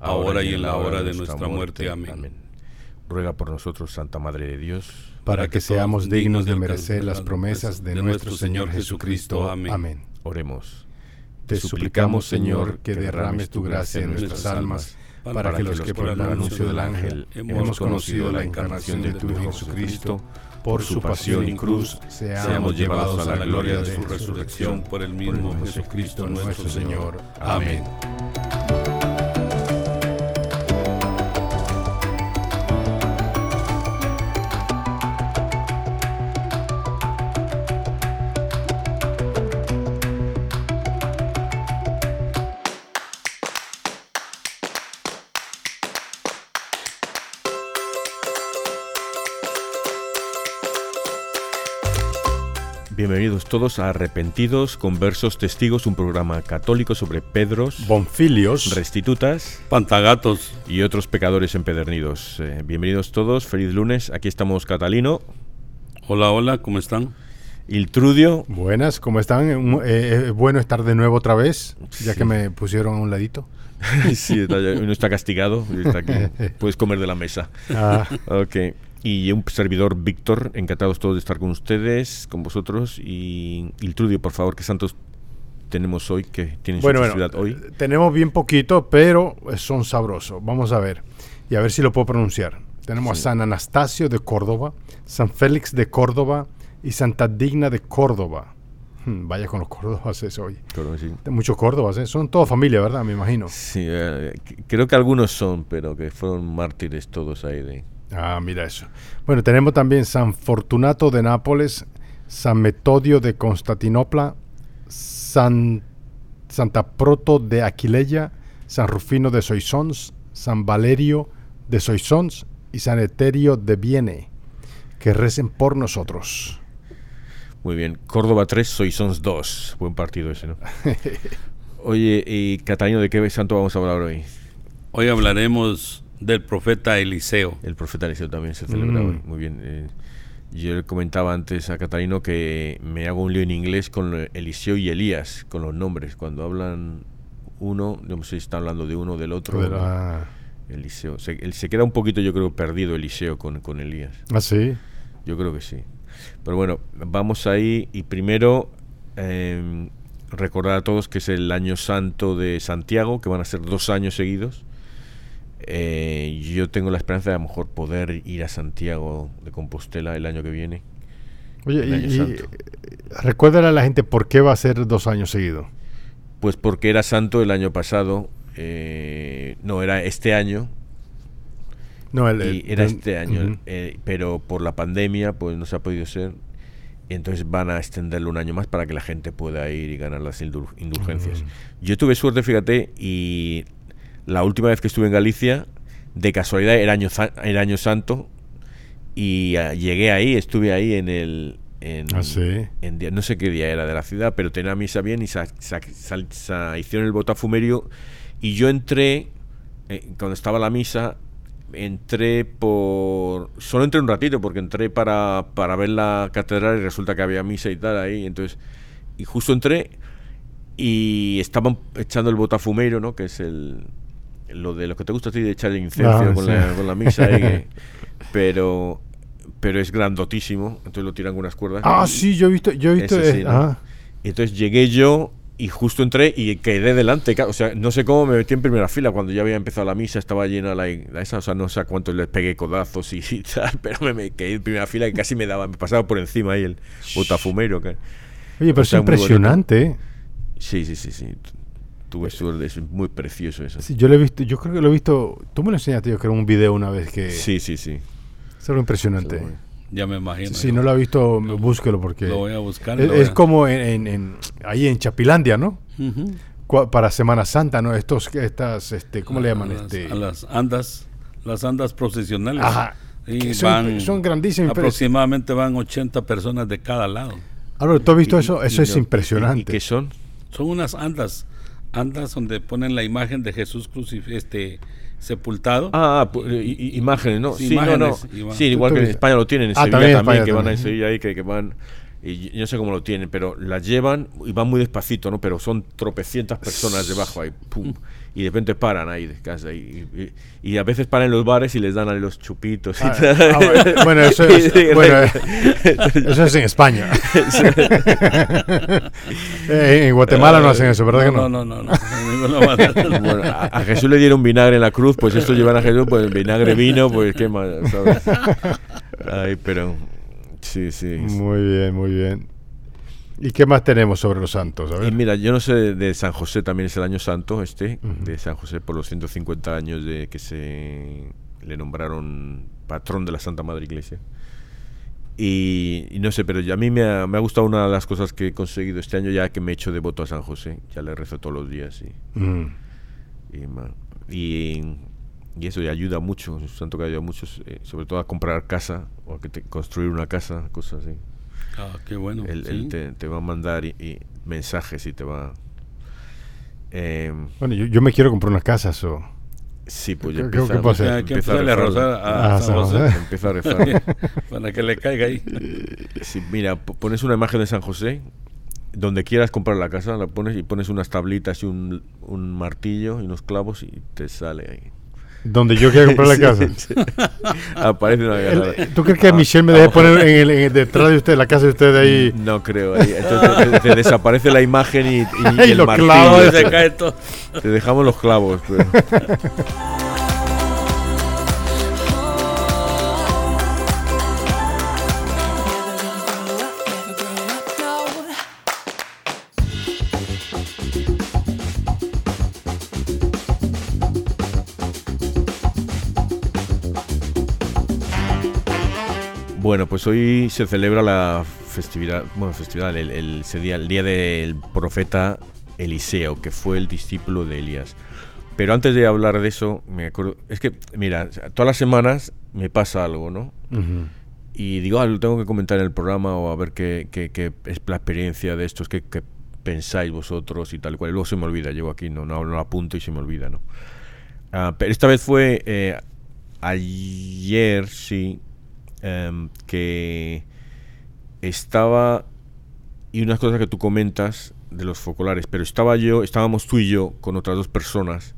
ahora y en la hora de nuestra muerte. Amén. Ruega por nosotros, Santa Madre de Dios, para que seamos dignos de merecer las promesas de nuestro Señor Jesucristo. Amén. Oremos. Te suplicamos, Señor, que derrames tu gracia en nuestras almas, para que los que por el anuncio del ángel hemos conocido la encarnación de tu Hijo Jesucristo, por su pasión y cruz, seamos llevados a la gloria de su resurrección por el mismo Jesucristo nuestro Señor. Amén. Todos a Arrepentidos, Conversos, Testigos, un programa católico sobre Pedros, Bonfilios, Restitutas, Pantagatos y otros pecadores empedernidos. Eh, bienvenidos todos, feliz lunes. Aquí estamos Catalino. Hola, hola, ¿cómo están? Iltrudio. Buenas, ¿cómo están? Eh, es bueno estar de nuevo otra vez, ya que me pusieron a un ladito. sí, está, uno está castigado, está aquí. puedes comer de la mesa. Ah. Ok y un servidor Víctor, encantados todos de estar con ustedes, con vosotros y Iltrudio, por favor, ¿qué santos tenemos hoy? que tienen bueno, su bueno, hoy? Tenemos bien poquito, pero son sabrosos. Vamos a ver y a ver si lo puedo pronunciar. Tenemos a San Anastasio de Córdoba, San Félix de Córdoba y Santa Digna de Córdoba. Hmm, vaya con los córdobas eso hoy. Sí. Muchos córdobas, ¿eh? son toda familia, ¿verdad? Me imagino. Sí, eh, creo que algunos son, pero que fueron mártires todos ahí de Ah, mira eso. Bueno, tenemos también San Fortunato de Nápoles, San Metodio de Constantinopla, San, Santa Proto de Aquileia, San Rufino de Soissons, San Valerio de Soissons y San Eterio de Viene. Que recen por nosotros. Muy bien. Córdoba 3, Soissons 2. Buen partido ese, ¿no? Oye, y Catalino, ¿de qué santo vamos a hablar hoy? Hoy hablaremos del profeta Eliseo. El profeta Eliseo también se celebra hoy. Mm. Muy bien. Eh, yo le comentaba antes a Catalino que me hago un lío en inglés con Eliseo y Elías, con los nombres. Cuando hablan uno, no sé si está hablando de uno o del otro. Eliseo. Se, se, queda un poquito, yo creo, perdido Eliseo con, con Elías. ¿Ah, sí? Yo creo que sí. Pero bueno, vamos ahí y primero em, recordar a todos que es el año santo de Santiago, que van a ser dos años seguidos. Eh, yo tengo la esperanza de a lo mejor poder ir a Santiago de Compostela el año que viene. Oye, y, recuérdale a la gente por qué va a ser dos años seguidos. Pues porque era santo el año pasado, eh, no, era este año. No, el, era este año, eh, pero por la pandemia pues no se ha podido ser. entonces van a extenderlo un año más para que la gente pueda ir y ganar las indulgencias. Yo tuve suerte, fíjate, y la última vez que estuve en Galicia, de casualidad, era año, era año santo y ah, llegué ahí, estuve ahí en el... En, ¿Ah, sí? no sé qué día era de la ciudad, pero tenía misa bien y hicieron el botafumerio y yo entré, eh, cuando estaba la misa, entré por... Solo entré un ratito porque entré para, para ver la catedral y resulta que había misa y tal ahí, entonces... Y justo entré y estaban echando el botafumeiro, ¿no? Que es el, lo de lo que te gusta a ti de echar el incenso ah, con, la, misa, pero pero es grandotísimo, entonces lo tiran con unas cuerdas. Ah, sí, yo he visto, yo he visto. y entonces llegué yo y justo entré y quedé delante. O sea, no sé cómo me metí en primera fila cuando ya había empezado la misa, estaba llena la, la esa, o sea, no sé cuántos les pegué codazos y, y tal, pero me, me quedé en primera fila y casi me daba, me pasaba por encima ahí el botafumero. que- Oye, pero O es sea, impresionante. ¿eh? Sí, sí, sí, sí. Tuve suerte, es muy precioso eso. Sí, yo lo he visto, yo creo que lo he visto. Tú me lo enseñaste, yo creo, un video una vez que. Sí, sí, sí. Es algo impresionante. Ya me imagino. Si yo. no lo ha visto, búsquelo porque. Lo voy a buscar. es, es como en, en- en- ahí en Chapilandia, ¿no? Para Semana Santa, ¿no? Estos, estas, este, ¿cómo le llaman? A las, Este, a las andas, las andas procesionales. Ajá. Y son- son grandísimas, pero- Aproximadamente van 80 personas de cada lado. Álvaro, ¿tú has visto Y- eso? Eso y es impresionante. ¿Y qué son? Son unas andas, andas donde ponen la imagen de Jesús crucif este, sepultado. Ah, ah, i- i- imágenes, ¿no? Sí, Sí, no, no. imágenes, imágenes. Sí, igual que en. España lo tienen, en Ah, Sevilla también también, que van a. Sevilla ahí, que, que van... Y yo no sé cómo lo tienen, pero las llevan y van muy despacito, ¿no? Pero son tropecientas personas debajo ahí, pum. Y de repente paran ahí de casa. Y, y- y a veces paran en los bares y les dan ahí los chupitos y Ah, ah, bueno, eso es, Sí, bueno, eso es en España. Eh, en Guatemala no hacen eso, ¿verdad que no? No, no, no. no. Bueno, a, a Jesús le dieron vinagre en la cruz, pues estos llevan a Jesús, pues vinagre vino, pues qué más, ¿sabes? Ay, pero... Sí, sí. Muy bien, muy bien. ¿Y qué más tenemos sobre los santos? A Y mira, yo no sé de, San José, también es el año santo este, de San José por los 150 años de que se le nombraron patrón de la Santa Madre Iglesia. Y, y no sé, pero ya a mí me ha, me ha gustado una de las cosas que he conseguido este año, ya que me he hecho devoto a San José. Ya le rezo todos los días y, Mm. y, ma- y, y eso ayuda mucho, es un santo que ayuda mucho, eh, sobre todo a comprar casa o a que te- construir una casa, cosas así. Ah, qué bueno. Él, sí. él te, te va a mandar y- y mensajes y te va... em, Bueno, yo, yo me quiero comprar una casa, so. Sí, pues ¿Qué- ya empieza, qué? Hay que a rozar a, Ah, San José José. Empieza a rezar. para que le caiga ahí. Sí, mira, po- pones una imagen de San José, donde quieras comprar la casa, la pones y pones unas tablitas y un, un martillo y unos clavos y te sale ahí. Donde yo quiero comprar la casa. sí. Aparece una El- granada. ¿Tú crees que Michelle me deje poner en el, en el- detrás de usted, la casa de usted ahí? No creo. ahí. Entonces te, te desaparece la imagen y, y- y Y el los martillo. clavos, se cae todo. Te dejamos los clavos. pero- Bueno, pues hoy se celebra la festividad, bueno, festividad, el, el- el día del profeta Eliseo, que fue el discípulo de Elías. Pero antes de hablar de eso, me acuerdo, es que, mira, todas las semanas me pasa algo, ¿no? Y digo, ah, lo tengo que comentar en el programa o a ver qué, qué- qué es la experiencia de estos, qué, qué pensáis vosotros y tal cual. Y luego se me olvida, llego aquí, no, no, no apunto y se me olvida, ¿no? Ah, pero esta vez fue eh, ayer, sí, em, que estaba y unas cosas que tú comentas de los focolares, pero estaba yo, estábamos tú y yo con otras dos personas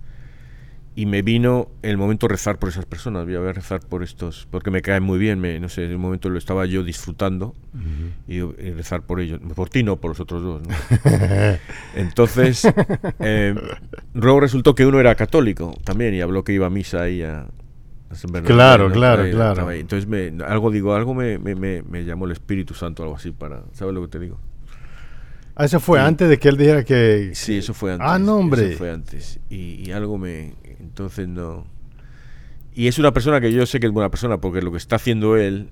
y me vino el momento de rezar por esas personas, voy a rezar por estos, porque me caen muy bien, me, no sé, en el momento lo estaba yo disfrutando y, y rezar por ellos, por ti no, por los otros dos. ¿no? Entonces, eh, luego resultó que uno era católico también y habló que iba a misa ahí a, Claro, claro, Ahí claro. Entonces, me, algo digo, algo me, me, me, me llamó el Espíritu Santo, algo así, para, ¿sabes lo que te digo? Ah, eso fue Sí. antes de que él dijera que... Sí, eso fue antes. Ah, no, hombre. Eso fue antes. Y, y algo me. Entonces no. Y es una persona que yo sé que es buena persona porque lo que está haciendo él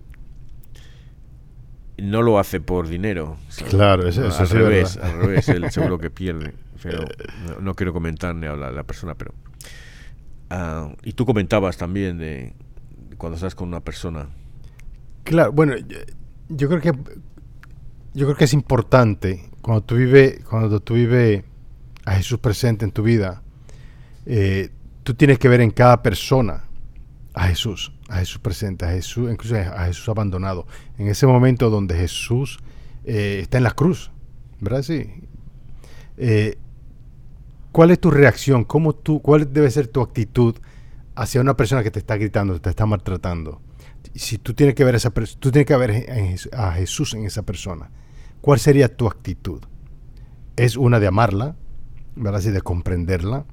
no lo hace por dinero. ¿sabes? Claro, eso- eso al sí es revés, verdad. al revés, él seguro que pierde. Pero no, no quiero comentar ni hablar de la persona, pero. Ah, y tú comentabas también de cuando estás con una persona. Claro, bueno, yo, yo creo que yo creo que es importante cuando tú vives cuando tú vives a Jesús presente en tu vida, eh, tú tienes que ver en cada persona a Jesús, a Jesús presente, a Jesús, incluso a Jesús abandonado, en ese momento donde Jesús eh, está en la cruz, ¿verdad? Sí. Eh, ¿Cuál es tu reacción? ¿Cómo tú, ¿Cuál debe ser tu actitud hacia una persona que te está gritando, te está maltratando? Si tú tienes que ver a esa tú tienes que ver a Jesús en esa persona, ¿cuál sería tu actitud? es una de amarla, ¿verdad? Así de comprenderla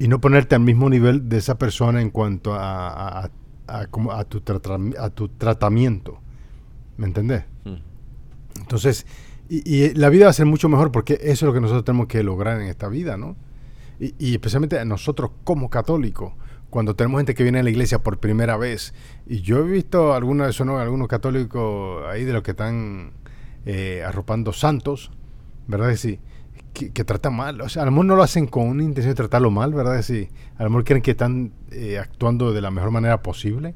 y no ponerte al mismo nivel de esa persona en cuanto a, a, a, tu, a tu tratamiento. ¿Me entendés? Mm. Entonces, y, la vida va a ser mucho mejor porque eso es lo que nosotros tenemos que lograr en esta vida, ¿no? Y, y especialmente nosotros como católicos, cuando tenemos gente que viene a la iglesia por primera vez. Y yo he visto algunos de esos, ¿no? algunos católicos ahí de los que están eh, arropando santos, ¿verdad? Sí que, trata mal. O sea, a lo mejor no lo hacen con una intención de tratarlo mal, ¿verdad? Sí, a lo mejor creen que están eh, actuando de la mejor manera posible.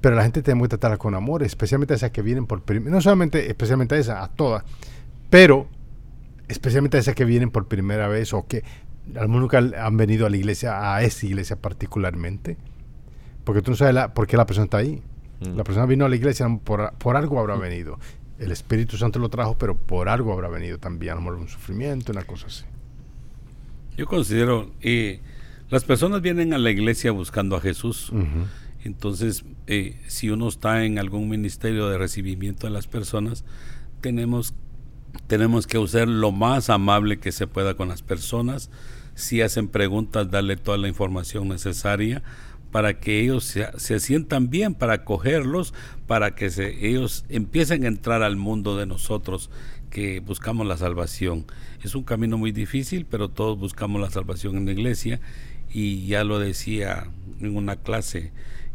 Pero la gente tiene que tratarla con amor, especialmente a esas que vienen por primera No solamente, especialmente a esas, a todas. Pero, especialmente a esas que vienen por primera vez o que mejor nunca han venido a la iglesia, a esa iglesia particularmente. Porque tú no sabes por qué la persona está ahí. Mm. La persona vino a la iglesia por, por algo habrá mm. venido el Espíritu Santo lo trajo, pero por algo habrá venido también, a lo un sufrimiento, una cosa así. Yo considero, eh, las personas vienen a la iglesia buscando a Jesús. Entonces, eh, si uno está en algún ministerio de recibimiento de las personas, tenemos, tenemos que ser lo más amable que se pueda con las personas. Si hacen preguntas, darle toda la información necesaria para que ellos se, sientan bien, para cogerlos, para que se, ellos empiecen a entrar al mundo de nosotros que buscamos la salvación. Es un camino muy difícil, pero todos buscamos la salvación en la iglesia y ya lo decía en una clase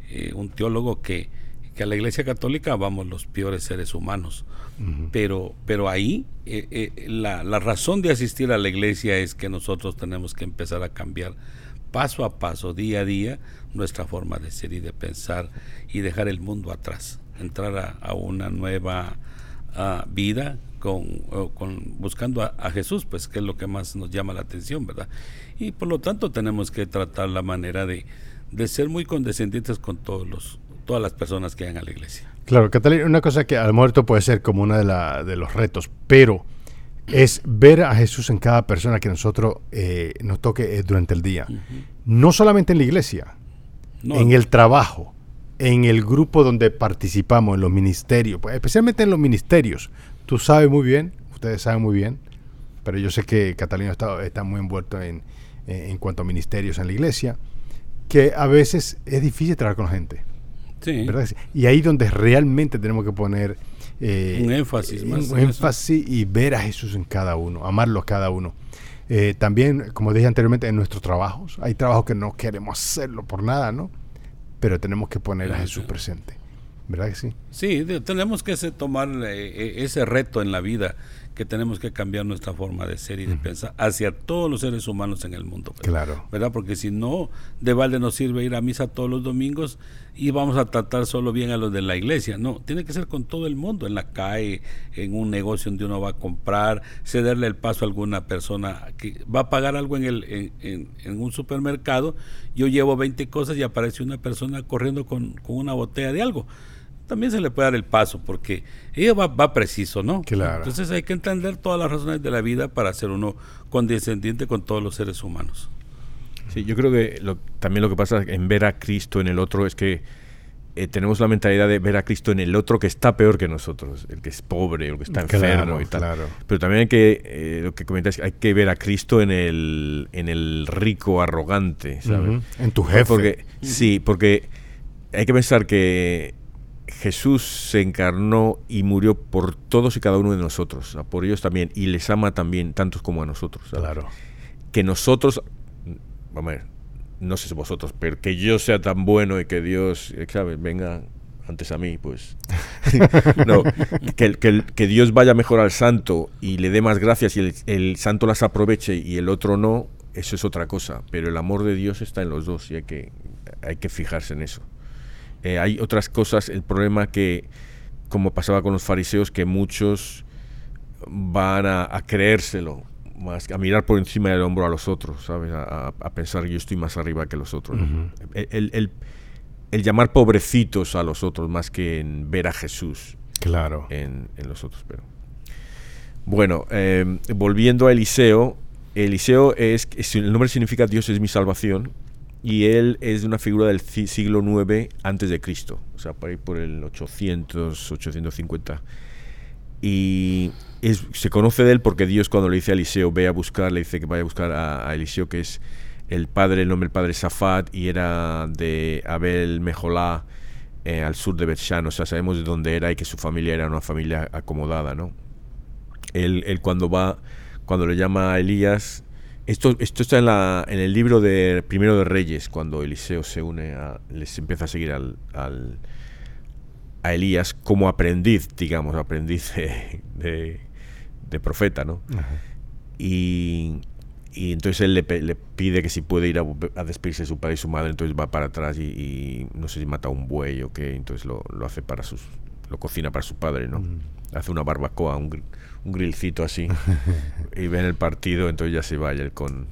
eh, un teólogo que, que, a la iglesia católica vamos los peores seres humanos. pero, pero ahí eh, eh, la, la razón de asistir a la iglesia es que nosotros tenemos que empezar a cambiar paso a paso, día a día, nuestra forma de ser y de pensar y dejar el mundo atrás, entrar a, una nueva vida con, con buscando a, Jesús, pues que es lo que más nos llama la atención, ¿verdad? Y por lo tanto tenemos que tratar la manera de, de ser muy condescendientes con todos los, todas las personas que vayan a la iglesia. Claro, Catalina, una cosa que al muerto puede ser como uno de, la, de los retos, pero es ver a Jesús en cada persona que nosotros eh, nos toque eh, durante el día. No solamente en la iglesia, en el trabajo, en el grupo donde participamos, en los ministerios, pues, especialmente en los ministerios. Tú sabes muy bien, ustedes saben muy bien, pero yo sé que Catalina está, está muy envuelto en, en cuanto a ministerios en la iglesia, que a veces es difícil trabajar con la gente. Sí. Y ahí donde realmente tenemos que poner eh, un énfasis Un énfasis y ver a Jesús en cada uno, amarlo a cada uno. Eh, también, como dije anteriormente, en nuestros trabajos. Hay trabajos que no queremos hacerlo por nada, ¿no? Pero tenemos que poner a Jesús presente. ¿Verdad que sí? Sí, tenemos que tomar eh, ese reto en la vida que tenemos que cambiar nuestra forma de ser y de pensar hacia todos los seres humanos en el mundo. Claro. ¿Verdad? Porque si no, de balde nos sirve ir a misa todos los domingos y vamos a tratar solo bien a los de la iglesia. No, tiene que ser con todo el mundo, en la calle, en un negocio donde uno va a comprar, cederle el paso a alguna persona que va a pagar algo en, el, en, un supermercado. Yo llevo 20 cosas y aparece una persona corriendo con, con una botella de algo también se le puede dar el paso, porque ella va, preciso, ¿no? Claro. Entonces hay que entender todas las razones de la vida para ser uno condescendiente con todos los seres humanos. Sí, yo creo que también lo que pasa en ver a Cristo en el otro es que eh, tenemos la mentalidad de ver a Cristo en el otro que está peor que nosotros, el que es pobre, el que está enfermo y tal. Claro. Pero también hay que, eh, lo que comentas, hay que ver a Cristo en el, en el rico arrogante, ¿sabes? En tu jefe. Porque, sí, porque hay que pensar que Jesús se encarnó y murió por todos y cada uno de nosotros, por ellos también, y les ama también, tantos como a nosotros. Claro. Que nosotros, vamos a ver, no sé si vosotros, pero que yo sea tan bueno y que Dios, ¿sabes? Venga antes a mí, pues. no, que, que, que, Dios vaya mejor al santo y le dé más gracias y el, el, santo las aproveche y el otro no, eso es otra cosa. Pero el amor de Dios está en los dos y hay que, hay que fijarse en eso. Eh, hay otras cosas, el problema que, como pasaba con los fariseos, que muchos van a, creérselo, más a mirar por encima del hombro a los otros, ¿sabes? A, pensar que yo estoy más arriba que los otros. el, llamar pobrecitos a los otros más que en ver a Jesús claro. en, los otros. Pero. Bueno, em, volviendo a Eliseo, Eliseo es, el nombre significa Dios es mi salvación y él es una figura del siglo IX antes de Cristo, o sea, por ahí por el 800, 850. Y se conoce de él porque Dios cuando le dice a Eliseo, ve a buscar, le dice que vaya a buscar a, Eliseo, que es el padre, el nombre del padre Safat, y era de Abel Mejolá, eh, al sur de Betshan, o sea, sabemos de dónde era y que su familia era una familia acomodada, ¿no? Él, él cuando va, cuando le llama a Elías, esto, esto está en, la, en el libro de Primero de Reyes, cuando Eliseo se une a, les empieza a seguir al, al a Elías como aprendiz, digamos, aprendiz de, de, profeta, ¿no? Y y entonces él le, pide que si puede ir a, despedirse de su padre y su madre, entonces va para atrás y, no sé si mata un buey o qué, entonces lo, hace para sus, lo cocina para su padre, ¿no? Hace una barbacoa, un, un grillcito así, y ven el partido, entonces ya se vaya con,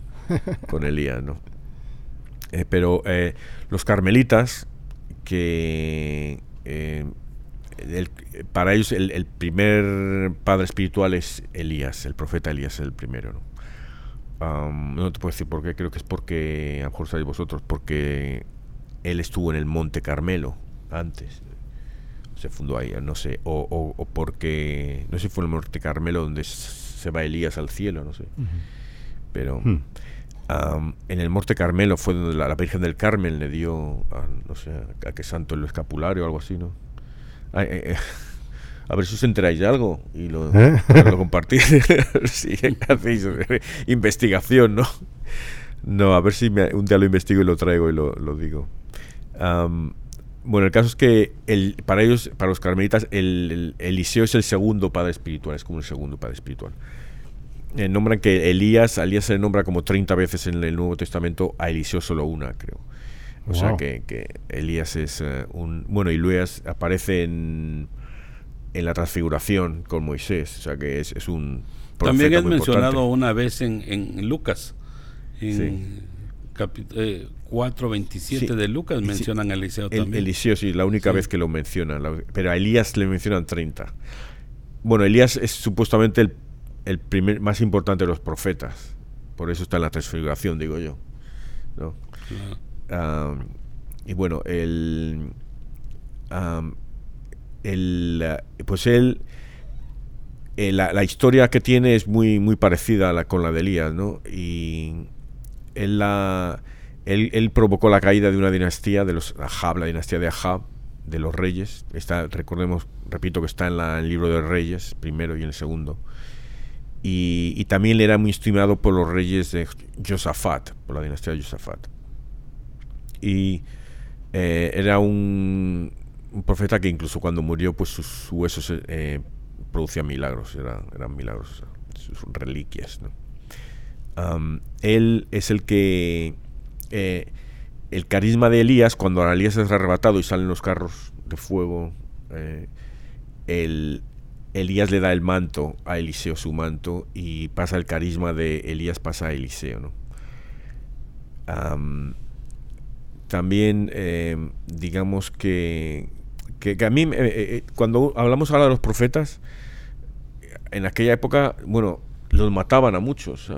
con Elías, ¿no? Eh, pero eh, los carmelitas, que eh, para ellos el, el, primer padre espiritual es Elías, el profeta Elías es el primero, ¿no? no te puedo decir por qué, creo que es porque, a lo mejor sabéis vosotros, porque él estuvo en el Monte Carmelo antes. Se fundó ahí, no sé. O, o, porque, no sé si fue el Monte Carmelo donde se va Elías al cielo, no sé. Pero hmm. en el Monte Carmelo fue donde la, Virgen del Carmen le dio, a, no sé, a, qué santo el escapulario o algo así, ¿no? Eh, eh, a ver si os enteráis de algo y lo, ¿Eh? lo compartís. si hacéis investigación, ¿no? No, a ver si un día lo investigo y lo traigo y lo, digo. Bueno, el caso es que el, para ellos, para los carmelitas, el, Eliseo es el segundo padre espiritual, es como el segundo padre espiritual. Eh, nombran que Elías, Elías se le nombra como 30 veces en el Nuevo Testamento, a Eliseo solo una, creo. O sea que, que, Elías es eh, un... Bueno, y luego aparece en en la transfiguración con Moisés. O sea que es, es un... También es mencionado una vez en, en Lucas. En eh, 4.27 de Lucas mencionan a Eliseo también. Eliseo, sí, la única vez que lo mencionan. pero a Elías le mencionan 30. Bueno, Elías es supuestamente el, el primer más importante de los profetas. Por eso está en la transfiguración, digo yo. ¿no? y bueno, el el, pues él, eh, la, historia que tiene es muy, muy parecida a la, con la de Elías, ¿no? Y él, provocó la caída de una dinastía, de los Ahab, la dinastía de Ahab, de los reyes. Está, recordemos, repito, que está en, la, el libro de Reyes, primero y en el segundo. Y, también era muy estimado por los reyes de Josafat, por la dinastía de Josafat. Y eh, era un, profeta que incluso cuando murió, pues sus huesos eh, producían milagros, eran, milagros, sus reliquias. Él es el que... Eh, el carisma de Elías, cuando Elías es arrebatado y salen los carros de fuego, eh, el, Elías le da el manto a Eliseo, su manto, y pasa el carisma de Elías, pasa a Eliseo. ¿no? también, digamos que que, a mí, eh, eh, eh, cuando hablamos ahora de los profetas, en aquella época, bueno, los mataban a muchos.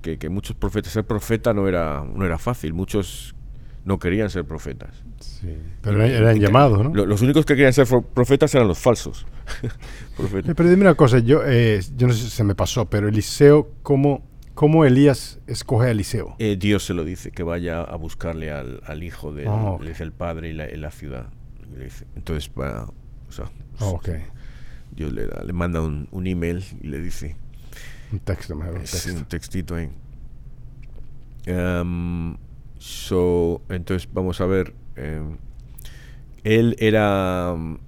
Que, muchos profetas, ser profeta no era, no era fácil. Muchos no querían ser profetas. Sí, pero eran llamados, ¿no? Los únicos que querían ser profetas eran los falsos. pero dime una cosa, yo, yo no sé si se me pasó, pero Eliseo, ¿cómo, cómo Elías escoge a Eliseo? Dios se lo dice, que vaya a buscarle al, hijo del ah, el padre y la ciudad entonces, para, o sea, oh, Dios le, le manda un, un, email y le dice. Un texto, un, un textito ahí. Um, so, entonces, vamos a ver. Um, él era. Um,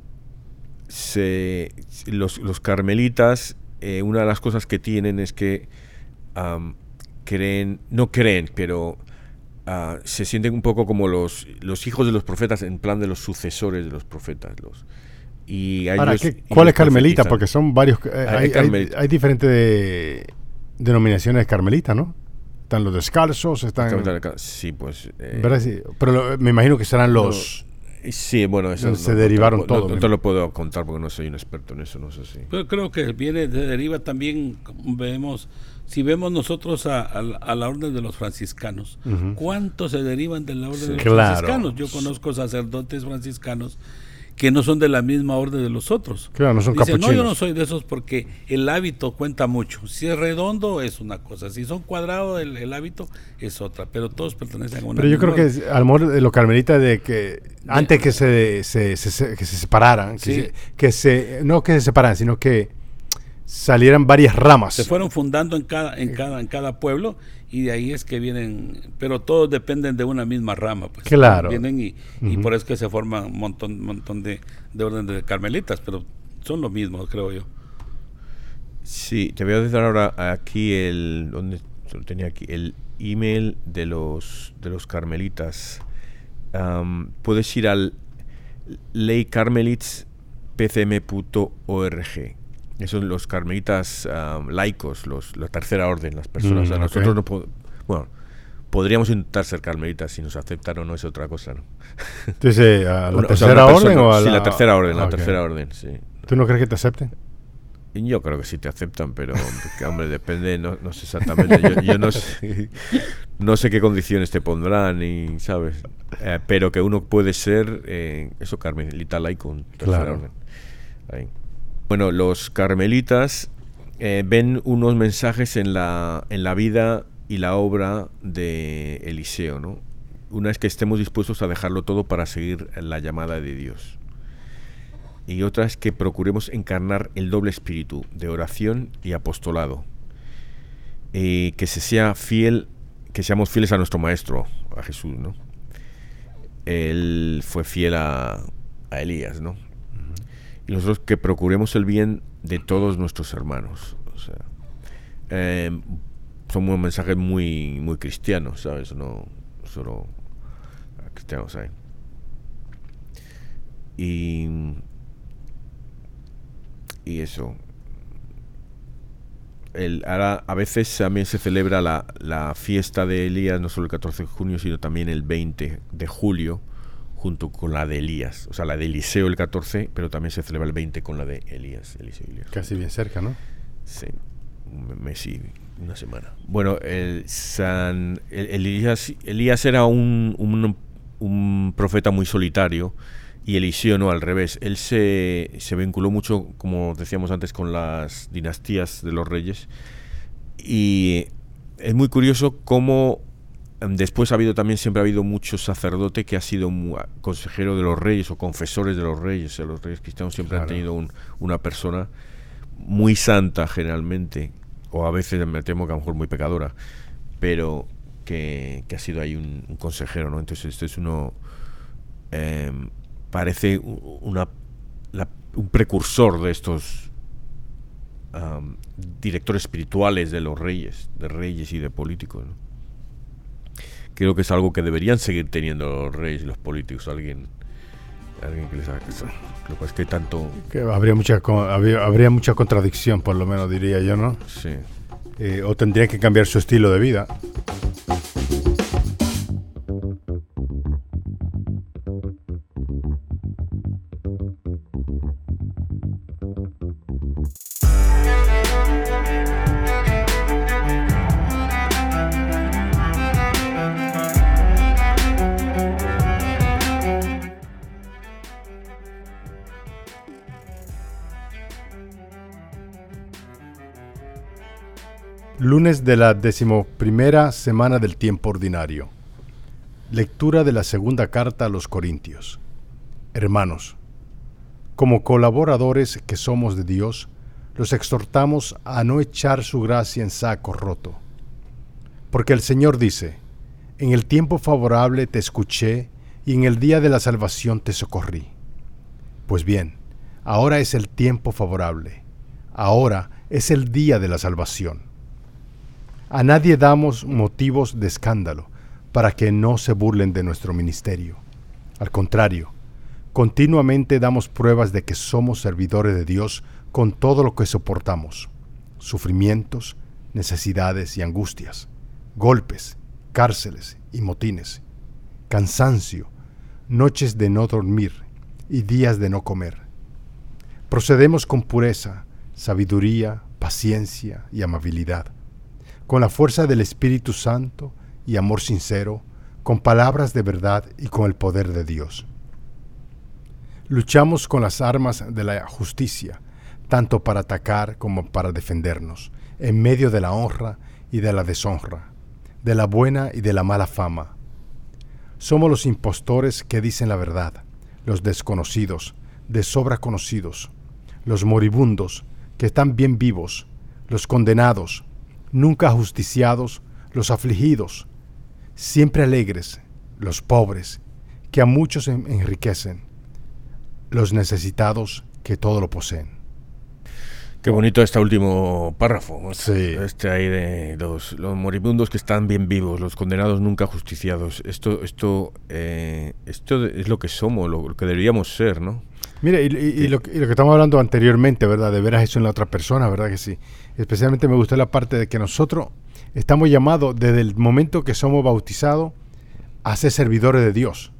se, los, los carmelitas, eh, una de las cosas que tienen es que creen, no creen, pero Ah, se sienten un poco como los, los hijos de los profetas, en plan de los sucesores de los profetas. Los, y ¿Cuál es Carmelita? Porque son varios. Eh, hay, diferentes denominaciones de Carmelita, ¿no? Están los descalzos, están. Sí, pues. Eh, Pero me imagino que serán los. Sí, bueno, eso se derivaron todos. No, te lo puedo contar porque no soy un experto en eso, no sé si. Pero creo que viene, de deriva también, vemos, si vemos nosotros a, la orden de los franciscanos, ¿cuántos se derivan de la orden de los franciscanos? Yo conozco sacerdotes franciscanos que no son de la misma orden de los otros. Claro, no son Dicen, no, capuchinos. yo no soy de esos porque el hábito cuenta mucho. Si es redondo es una cosa, si son cuadrados el, el hábito es otra, pero todos pertenecen a una Pero yo creo que orden. a lo mejor de los carmelitas de que antes que se, se, se- se- que se separaran, que, Sí. se, que se- no que se separaran, sino que salieran varias ramas. se fueron fundando en cada en cada en cada pueblo y de ahí es que vienen pero todos dependen de una misma rama pues Claro. vienen y, y por eso que se forman un montón montón de, de orden de carmelitas pero son lo mismo creo yo Sí, te voy a dar ahora aquí el ¿dónde lo tenía aquí? El email de los de los carmelitas. Puedes ir al leycarmelitspcm.org. Esos son los carmelitas laicos, los, la tercera orden, las personas. Mm, O sea, ok. nosotros no po- bueno, podríamos intentar ser carmelitas si nos aceptan o no es otra cosa, ¿no? Entonces, ¿a la Una- o sea, tercera orden o a sí, la, la tercera orden, la Ok. tercera orden, sí. ¿Tú no crees que te acepten? Yo creo que sí te aceptan, pero hombre, depende, no, no sé exactamente. Yo, yo no, sé, no sé qué condiciones te pondrán, y, ¿sabes? Eh, pero que uno puede ser, eh, eso, carmelita laico, un tercer Claro. orden. Ahí. Bueno, los carmelitas eh, ven unos mensajes en la, en la vida y la obra de Eliseo, ¿no? Una es que estemos dispuestos a dejarlo todo para seguir la llamada de Dios y otra es que procuremos encarnar el doble espíritu de oración y apostolado. Eh, que se sea fiel, que seamos fieles a nuestro maestro, a Jesús, ¿no? Él fue fiel a, a Elías, ¿no? Nosotros que procuremos el bien de todos nuestros hermanos. O sea, eh, son unos mensajes muy, muy cristianos, ¿sabes? No solo cristianos hay. Y, y eso. Ahora, a veces también se celebra la, la fiesta de Elías, no solo el 14 de junio, sino también el 20 de julio, junto con la de Elías. O sea, la de Eliseo el 14, pero también se celebra el 20 con la de Elías. Eliseo Elías. Casi bien cerca, ¿no? Sí, un mes y una semana. Bueno, el San el- Elías, Elías era un, un, un profeta muy solitario y Eliseo no, al revés. Él se, se vinculó mucho, como decíamos antes, con las dinastías de los reyes. Y es muy curioso cómo después ha habido también, siempre ha habido mucho sacerdote que ha sido consejero de los reyes o confesores de los reyes. Sea, los reyes cristianos siempre han tenido un- una persona muy santa generalmente, o a veces me temo que a lo mejor muy pecadora, pero que, que ha sido ahí un, un consejero, ¿no? Entonces este es uno, em, parece una, la- un precursor de estos am, directores espirituales de los reyes, de reyes y de políticos, ¿no? Creo que es algo que deberían seguir teniendo los reyes y los políticos, alguien, alguien que les haga caso. Lo que es que hay tanto... Que habría mucha, habría, habría mucha contradicción, por lo menos diría yo, ¿no? Sí. Eh, o tendrían que cambiar su estilo de vida. Lunes de la decimoprimera semana del tiempo ordinario. Lectura de la segunda carta a los Corintios. Hermanos, como colaboradores que somos de Dios, los exhortamos a no echar su gracia en saco roto. Porque el Señor dice, en el tiempo favorable te escuché y en el día de la salvación te socorrí. Pues bien, ahora es el tiempo favorable, ahora es el día de la salvación. A nadie damos motivos de escándalo para que no se burlen de nuestro ministerio. Al contrario, continuamente damos pruebas de que somos servidores de Dios con todo lo que soportamos, sufrimientos, necesidades y angustias, golpes, cárceles y motines, cansancio, noches de no dormir y días de no comer. Procedemos con pureza, sabiduría, paciencia y amabilidad con la fuerza del Espíritu Santo y amor sincero, con palabras de verdad y con el poder de Dios. Luchamos con las armas de la justicia, tanto para atacar como para defendernos, en medio de la honra y de la deshonra, de la buena y de la mala fama. Somos los impostores que dicen la verdad, los desconocidos, de sobra conocidos, los moribundos, que están bien vivos, los condenados, nunca justiciados, los afligidos, siempre alegres, los pobres, que a muchos enriquecen, los necesitados que todo lo poseen. Qué bonito este último párrafo. Sí. Este ahí de los, los, moribundos que están bien vivos, los condenados nunca justiciados. Esto, esto, eh, esto es lo que somos, lo, que deberíamos ser, ¿no? Mire, y, y, lo, y, lo, que estamos hablando anteriormente, ¿verdad? De ver a Jesús en la otra persona, ¿verdad que sí? Especialmente me gustó la parte de que nosotros estamos llamados desde el momento que somos bautizados a ser servidores de Dios,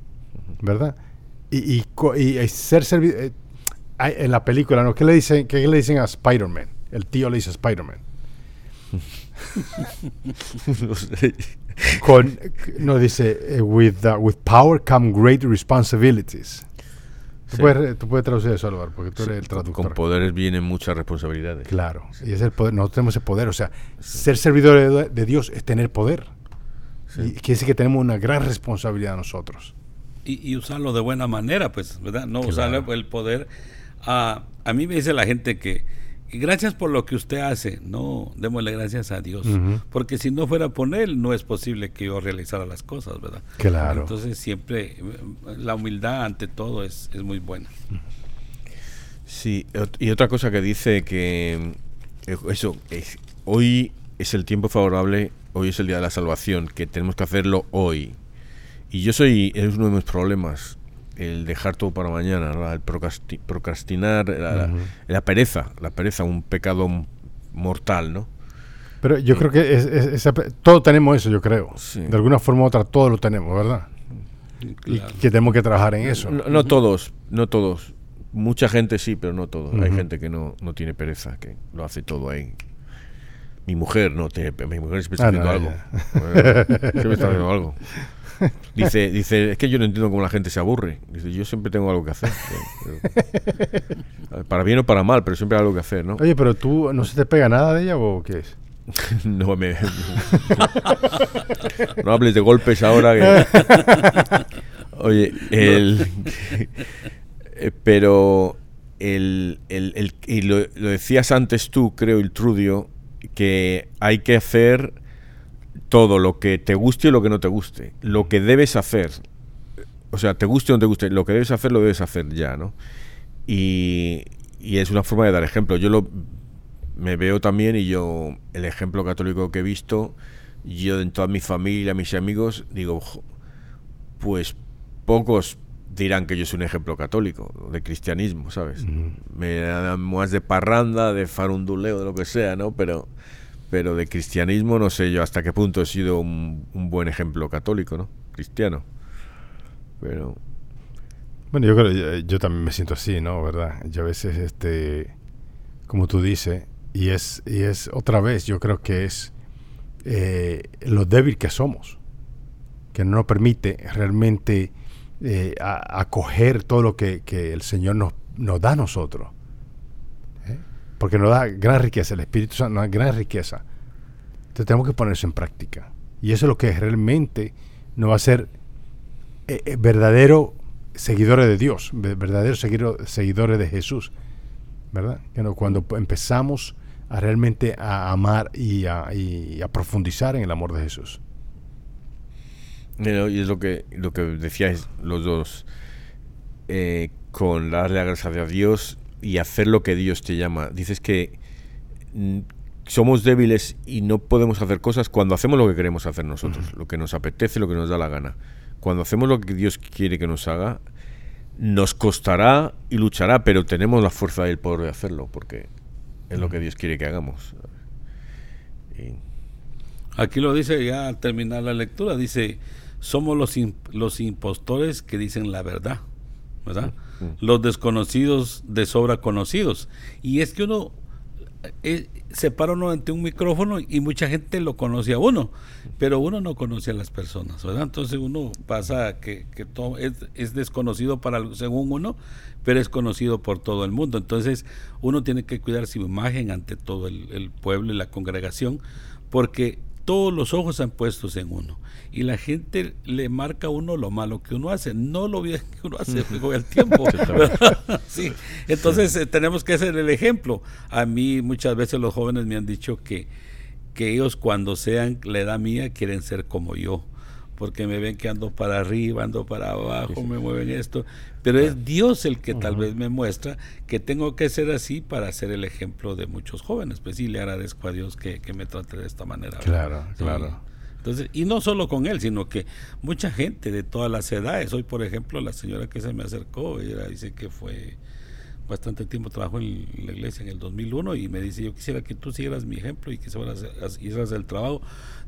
¿verdad? Y, y ser servidores eh, en la película, ¿no? ¿Qué le dicen, qué le dicen a Spider-Man? El tío le dice a Spider-Man. no sé. Con, no dice, eh, with, uh, with power come great responsibilities. ¿Tú, sí. puedes, tú, puedes, traducir eso, Álvaro, porque tú sí, eres el traductor. Con poderes vienen muchas responsabilidades. Claro, y es el poder, nosotros tenemos ese poder. O sea, ser servidor de, de, Dios es tener poder. Y quiere decir que tenemos una gran responsabilidad nosotros. Y, y, usarlo de buena manera, pues, ¿verdad? No claro. usar el poder a, a mí me dice la gente que, gracias por lo que usted hace, no, démosle gracias a Dios, uh -huh. porque si no fuera por Él, no es posible que yo realizara las cosas, ¿verdad? Claro. Entonces siempre la humildad ante todo es, es muy buena. Sí, y otra cosa que dice que eso, es, hoy es el tiempo favorable, hoy es el día de la salvación, que tenemos que hacerlo hoy. Y yo soy, es uno de mis problemas, el dejar todo para mañana, ¿no? el procrasti procrastinar, la, uh -huh. la, pereza, la pereza, un pecado mortal, ¿no? Pero yo creo que es, es, es, todos tenemos eso, yo creo. Sí. De alguna forma u otra, todos lo tenemos, ¿verdad? Claro. Y que tenemos que trabajar en eso. No, no, todos, no todos. Mucha gente sí, pero no todos. Uh -huh. Hay gente que no, no tiene pereza, que lo hace todo ahí. Mi mujer no tiene, mi mujer siempre está ah, haciendo no, algo. siempre está haciendo algo. Dice, dice, es que yo no entiendo cómo la gente se aburre. Dice, yo siempre tengo algo que hacer. para bien o para mal, pero siempre hay algo que hacer, ¿no? Oye, pero tú, ¿no se te pega nada de ella o qué es? no me. no hables de golpes ahora. Que... Oye, el. pero. El, el, el, y lo, lo decías antes tú, creo, el Trudio, que hay que hacer todo, lo que te guste y lo que no te guste, lo que debes hacer, o sea, te guste o no te guste, lo que debes hacer lo debes hacer ya, ¿no? Y, y es una forma de dar ejemplo. Yo lo me veo también y yo, el ejemplo católico que he visto, yo en toda mi familia, mis amigos, digo, pues pocos dirán que yo soy un ejemplo católico, de cristianismo, ¿sabes? Uh -huh. Me dan más de parranda, de farunduleo, de lo que sea, ¿no? Pero pero de cristianismo no sé yo hasta qué punto he sido un, un buen ejemplo católico, ¿no? Cristiano. Pero... Bueno, yo creo, yo, yo, también me siento así, ¿no? ¿Verdad? Yo a veces, este, como tú dices, y es, y es otra vez, yo creo que es eh, lo débil que somos, que no nos permite realmente eh, a, acoger todo lo que, que el Señor nos, nos da a nosotros porque nos da gran riqueza, el Espíritu Santo nos da gran riqueza. Entonces tenemos que poner eso en práctica. Y eso es lo que realmente nos va a hacer eh, eh, verdadero seguidores de Dios, verdaderos seguidores de Jesús. ¿Verdad? Cuando empezamos a realmente a amar y a, y a, profundizar en el amor de Jesús. y es lo que, lo que decíais los dos, eh, con darle la gracia a Dios y hacer lo que Dios te llama. Dices que mm, somos débiles y no podemos hacer cosas cuando hacemos lo que queremos hacer nosotros, uh -huh. lo que nos apetece, lo que nos da la gana. Cuando hacemos lo que Dios quiere que nos haga, nos costará y luchará, pero tenemos la fuerza y el poder de hacerlo, porque es lo que Dios quiere que hagamos. Y... Aquí lo dice ya al terminar la lectura, dice, somos los, imp los impostores que dicen la verdad, ¿verdad? Los desconocidos de sobra conocidos. Y es que uno, eh, se para uno ante un micrófono y mucha gente lo conoce a uno, pero uno no conoce a las personas, ¿verdad? Entonces uno pasa que, que todo es, desconocido para según uno, pero es conocido por todo el mundo. Entonces uno tiene que cuidar su imagen ante todo el pueblo y la congregación, porque todos los ojos han puestos en uno y la gente le marca a uno lo malo que uno hace, no lo bien que uno hace con el tiempo. sí. Entonces eh, tenemos que ser el ejemplo. A mí muchas veces los jóvenes me han dicho que, que ellos cuando sean la edad mía quieren ser como yo porque me ven que ando para arriba, ando para abajo, me mueven esto, pero es Dios el que tal vez me muestra que tengo que ser así para ser el ejemplo de muchos jóvenes, pues sí, le agradezco a Dios que, me trate de esta manera. Claro, claro. Entonces, y no solo con él, sino que mucha gente de todas las edades. Hoy, por ejemplo, la señora que se me acercó, ella dice que fue bastante tiempo trabajó en la iglesia en el 2001 y me dice, yo quisiera que tú siguieras mi ejemplo y que hicieras el trabajo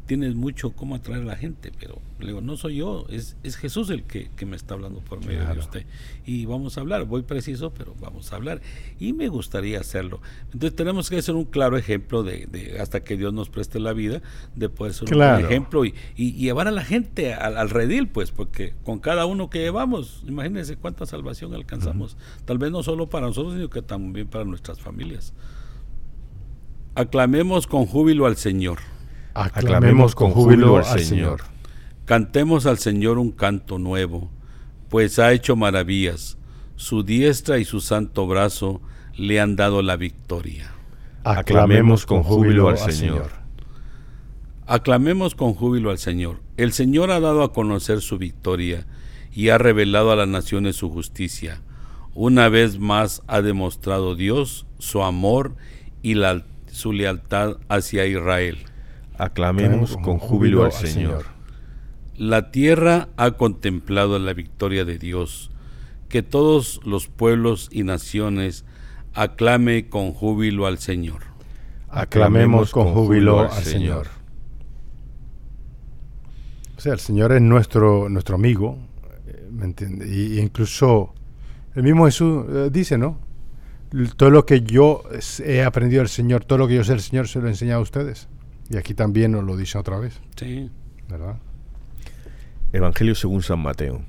tienes mucho cómo atraer a la gente, pero le digo, no soy yo, es, es Jesús el que, me está hablando por medio de usted. Y vamos a hablar, voy preciso, pero vamos a hablar. Y me gustaría hacerlo. Entonces tenemos que ser un claro ejemplo de, hasta que Dios nos preste la vida, de poder ser un ejemplo y, y, llevar a la gente al, redil, pues, porque con cada uno que llevamos, imagínense cuánta salvación alcanzamos. Tal vez no solo para nosotros, sino que también para nuestras familias. Aclamemos con júbilo al Señor. Aclamemos con júbilo al Señor. Cantemos al Señor un canto nuevo, pues ha hecho maravillas. Su diestra y su santo brazo le han dado la victoria. Aclamemos con júbilo al Señor. Aclamemos con júbilo al Señor. El Señor ha dado a conocer su victoria y ha revelado a las naciones su justicia. Una vez más ha demostrado Dios su amor y su lealtad hacia Israel. Aclamemos con júbilo al Señor. La tierra ha contemplado la victoria de Dios. Que todos los pueblos y naciones aclame con júbilo al Señor. Aclamemos con júbilo al Señor. O sea, el Señor es nuestro, nuestro amigo, eh, ¿me entiende? Y, incluso el mismo Jesús eh, dice, ¿no? Todo lo que yo he aprendido del Señor, todo lo que yo sé del Señor, se lo he enseñado a ustedes. Y aquí también nos lo dice otra vez. Sí. ¿Verdad? Evangelio según San Mateo.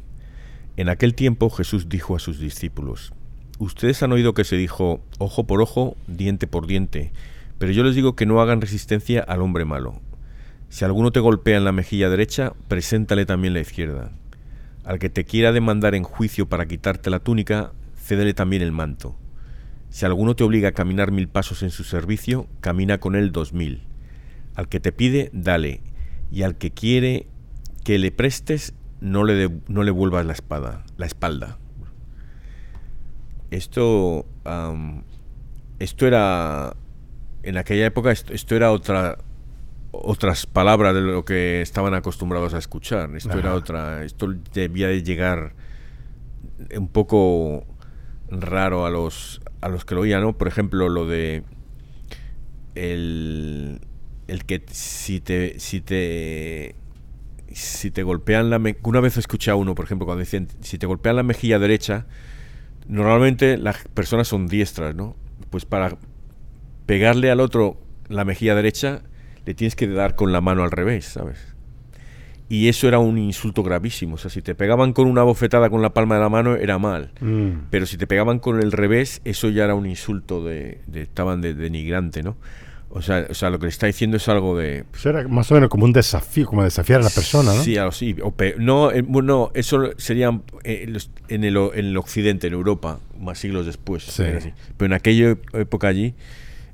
En aquel tiempo Jesús dijo a sus discípulos, Ustedes han oído que se dijo, ojo por ojo, diente por diente, pero yo les digo que no hagan resistencia al hombre malo. Si alguno te golpea en la mejilla derecha, preséntale también la izquierda. Al que te quiera demandar en juicio para quitarte la túnica, cédele también el manto. Si alguno te obliga a caminar mil pasos en su servicio, camina con él dos mil. Al que te pide, dale, y al que quiere que le prestes, no le, no le vuelvas la espada, la espalda. Esto, esto era, en aquella época, esto, era otra, otras palabras de lo que estaban acostumbrados a escuchar. Esto era otra, esto debía de llegar un poco raro a los, a los que lo oían, ¿no? Por ejemplo, lo de el el que si te si te si te golpean la una vez escuché a uno por ejemplo cuando dicen si te golpean la mejilla derecha normalmente las personas son diestras no pues para pegarle al otro la mejilla derecha le tienes que dar con la mano al revés sabes y eso era un insulto gravísimo. O sea si te pegaban con una bofetada con la palma de la mano era mal. Mm. pero si te pegaban con el revés eso ya era un insulto de, estaban de denigrante no o sea, o sea, lo que le está diciendo es algo de... Pues era más o menos como un desafío, como desafiar a la persona, ¿no? Sí, algo así. no, eh, bueno, eso sería eh, en, el, en el occidente, en Europa, más siglos después. Pero en aquella época allí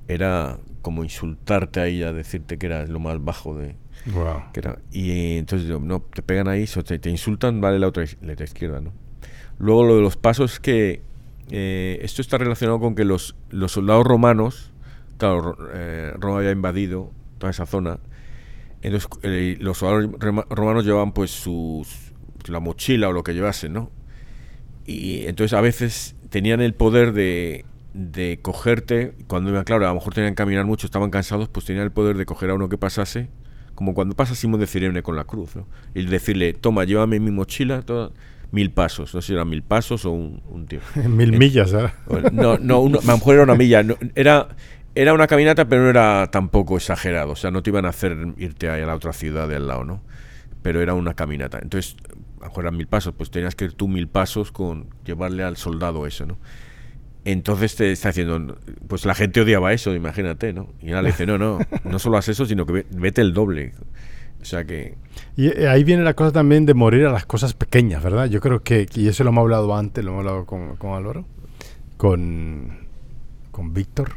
era como insultarte ahí a decirte que eras lo más bajo de... Wow. Que era, y entonces no, te pegan ahí, te, te, insultan, vale la otra, la otra izquierda, ¿no? Luego lo de los pasos que eh, esto está relacionado con que los, los soldados romanos claro, eh, Roma había invadido toda esa zona. Entonces, eh, los soldados romanos llevaban pues sus, la mochila o lo que llevasen, ¿no? Y entonces a veces tenían el poder de, de cogerte, cuando iban, claro, a lo mejor tenían que caminar mucho, estaban cansados, pues tenían el poder de coger a uno que pasase, como cuando pasa Simón de Cirene con la cruz, ¿no? Y decirle, toma, llévame mi mochila, toda, mil pasos, no sé si eran mil pasos o un, un tío. mil millas, ¿eh? No, no, a lo mejor era una milla, era era una caminata, pero no era tampoco exagerado. O sea, no te iban a hacer irte a la otra ciudad de al lado, ¿no? Pero era una caminata. Entonces, a eran mil pasos, pues tenías que ir tú mil pasos con llevarle al soldado eso, ¿no? Entonces te está diciendo, pues la gente odiaba eso, imagínate, ¿no? Y ahora le dice, no, no, no solo haz eso, sino que ve- vete el doble. O sea que, Y eh, ahí viene la cosa también de morir a las cosas pequeñas, ¿verdad? Yo creo que, y eso lo hemos hablado antes, lo hemos hablado con, con Álvaro, con, con Víctor.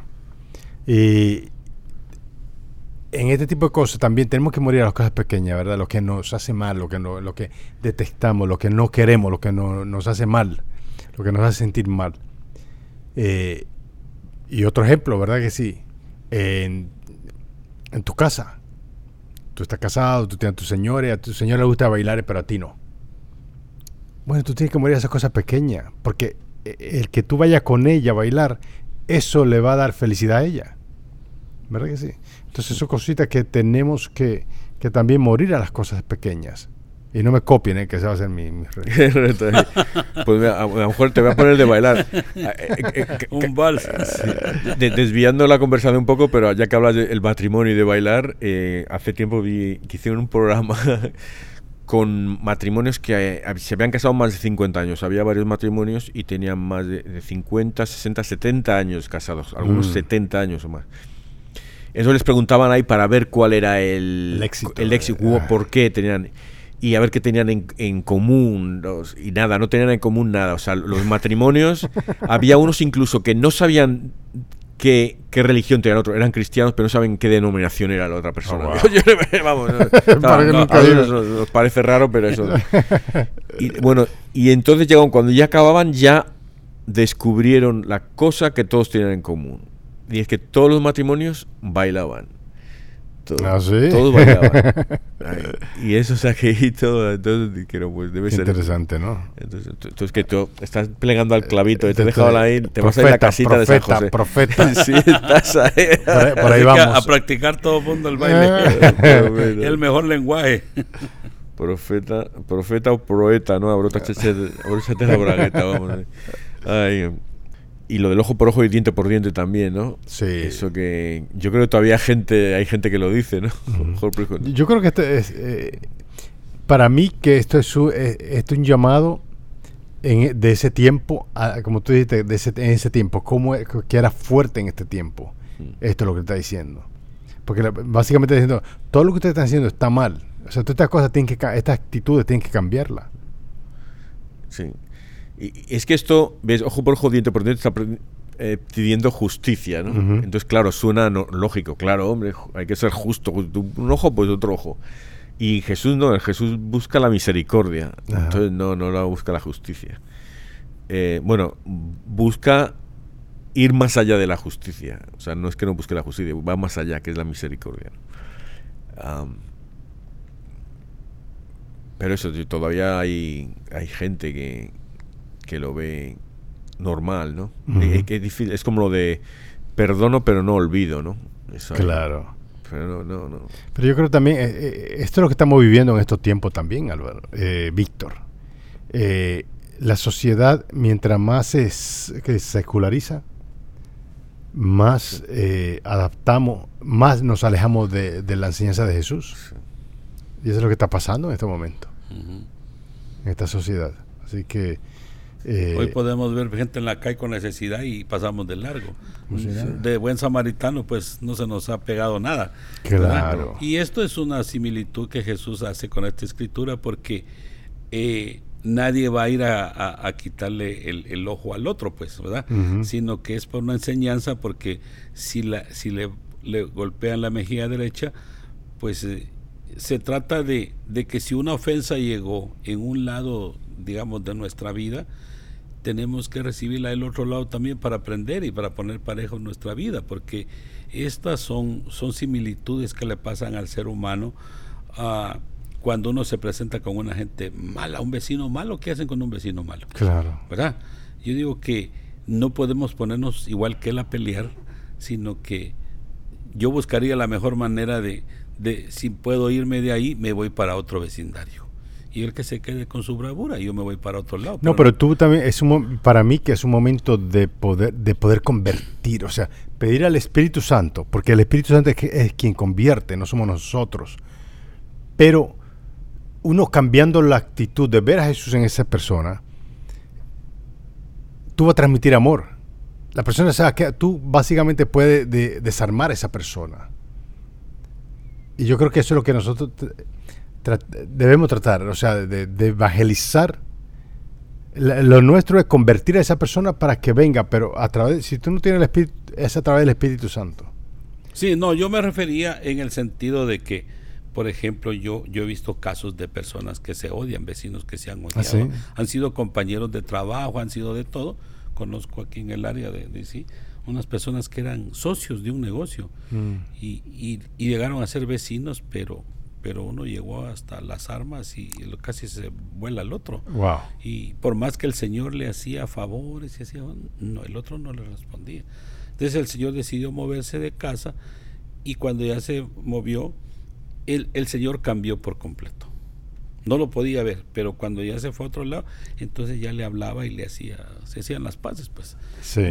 Y en este tipo de cosas también tenemos que morir a las cosas pequeñas, ¿verdad? Lo que nos hace mal, lo que, no, lo que detestamos, lo que no queremos, lo que no- nos hace mal, lo que nos hace sentir mal. Eh, y otro ejemplo, ¿verdad que sí? En, tu casa, tú estás casado, tú tienes a tu señora, y a tu señora le gusta bailar, pero a ti no. Bueno, tú tienes que morir a esas cosas pequeñas, porque eh, el que tú vayas con ella a bailar, eso le va a dar felicidad a ella. ¿Verdad que sí? Entonces son cositas que tenemos que, que también morir a las cosas pequeñas. Y no me copien, ¿eh? que ese va a ser mi, mi pues mira, a, a lo mejor te voy a poner de bailar. Eh, eh, eh, Un vals. De- desviando la conversación un poco, pero ya que hablas del matrimonio y de bailar, eh, hace tiempo vi que hicieron un programa con matrimonios que eh, se habían casado más de 50 años. Había varios matrimonios y tenían más de, de 50, 60, 70 años casados, algunos Mm. 70 años o más. Eso les preguntaban ahí para ver cuál era el, El éxito. el éxito, Ah. por qué tenían y a ver qué tenían en, en común los- y nada, no tenían en común nada. O sea, los matrimonios, había unos incluso que no sabían qué, qué religión tenían otro, eran cristianos, pero no saben qué denominación era la otra persona. Oh, wow. Yo- vamos, no, Para no, que no, nunca a nos, nos parece raro, pero eso. Y, bueno, y entonces llegaron, cuando ya acababan, ya descubrieron la cosa que todos tenían en común. Y es que todos los matrimonios bailaban. Todos, ¿Ah, sí? todos bailaban. Ay, y eso saqueito, entonces dijeron, pues debe Qué ser. interesante, ¿no? Entonces, tú- tú es que tú estás plegando al clavito, y te he Te- dejado te- ahí, te vas a ir a la profeta, casita de San profeta, José. profeta. sí, estás ahí. Por ahí, por ahí a- vamos. a practicar todo el mundo el baile. Bueno. el mejor lenguaje. Profeta, profeta o proeta, ¿no? Abróchate la bragueta, vamos. Ay, y lo del ojo por ojo y diente por diente también, ¿no? Sí. Eso que yo creo que todavía gente, hay gente que lo dice, ¿no? Por ojo. Yo creo que esto es, eh, para mí que esto es, su- eh, esto es un llamado en, e- de ese tiempo, a- como tú dijiste, de ese, en ese tiempo, cómo es- que era fuerte en este tiempo. Mm. Esto es lo que está diciendo. Porque la- básicamente está diciendo, todo lo que ustedes están haciendo está mal. O sea, todas estas cosas tienen que, estas actitudes tienen que cambiarla. Sí. Y es que esto, ves, ojo por ojo, diente por diente, está eh, pidiendo justicia, ¿no? Entonces, claro, suena no- lógico, claro, hombre, hay que ser justo. pues, Un ojo, pues otro ojo. Y Jesús no, Jesús busca la misericordia, entonces no, no la busca la justicia. Eh, bueno, busca ir más allá de la justicia. O sea, no es que no busque la justicia, va más allá, que es la misericordia. Pero eso, todavía hay, hay gente que, que lo ve normal, ¿no? Que es, difícil, es como lo de perdono pero no olvido, ¿no? Eso hay. Claro. Pero no, no, no. Pero yo creo también, eh, eh, esto es lo que estamos viviendo en estos tiempos también, Álvaro, eh, Víctor. Eh, la sociedad, mientras más se s- que seculariza, más eh, adaptamos, más nos alejamos de, de la enseñanza de Jesús. Y eso es lo que está pasando en este momento, en esta sociedad. Así que... eh, Hoy podemos ver gente en la calle con necesidad y pasamos de largo. De buen samaritano, pues no se nos ha pegado nada. Claro. ¿verdad? Y esto es una similitud que Jesús hace con esta escritura porque eh, nadie va a ir a, a- a quitarle el, el ojo al otro, pues, ¿verdad? Sino que es por una enseñanza porque si, la, si le, le golpean la mejilla derecha, pues eh, se trata de, de que si una ofensa llegó en un lado, digamos, de nuestra vida, tenemos que recibirla del otro lado también para aprender y para poner parejo en nuestra vida, porque estas son, son similitudes que le pasan al ser humano ah, cuando uno se presenta con una gente mala, un vecino malo, ¿qué hacen con un vecino malo? Claro. ¿verdad? Yo digo que no podemos ponernos igual que él a pelear, sino que yo buscaría la mejor manera de, de si puedo irme de ahí, me voy para otro vecindario. Y el que se quede con su bravura, yo me voy para otro lado. No, pero tú también, es un, para mí que es un momento de poder, de poder convertir, o sea, pedir al Espíritu Santo, porque el Espíritu Santo es, es quien convierte, no somos nosotros. Pero uno cambiando la actitud de ver a Jesús en esa persona, tú vas a transmitir amor. La persona sabe que tú básicamente puedes desarmar a esa persona. Y yo creo que eso es lo que nosotros debemos tratar, o sea, de, evangelizar. lo nuestro es convertir a esa persona para que venga, pero a través, si tú no tienes el Espíritu, es a través del Espíritu Santo. Sí, no, yo me refería en el sentido de que, por ejemplo, yo, yo he visto casos de personas que se odian, vecinos que se han ¿Ah, odiado, han sido compañeros de trabajo, han sido de todo. Conozco aquí en el área de, de sí, unas personas que eran socios de un negocio mm. y, y, llegaron a ser vecinos, pero pero uno llegó hasta las armas y casi se vuela al otro. Y por más que el Señor le hacía favores y hacía, no, el otro no le respondía. Entonces el Señor decidió moverse de casa y cuando ya se movió, el, el Señor cambió por completo no lo podía ver, pero cuando ya se fue a otro lado, entonces ya le hablaba y le hacía, se hacían las paces, pues. Sí.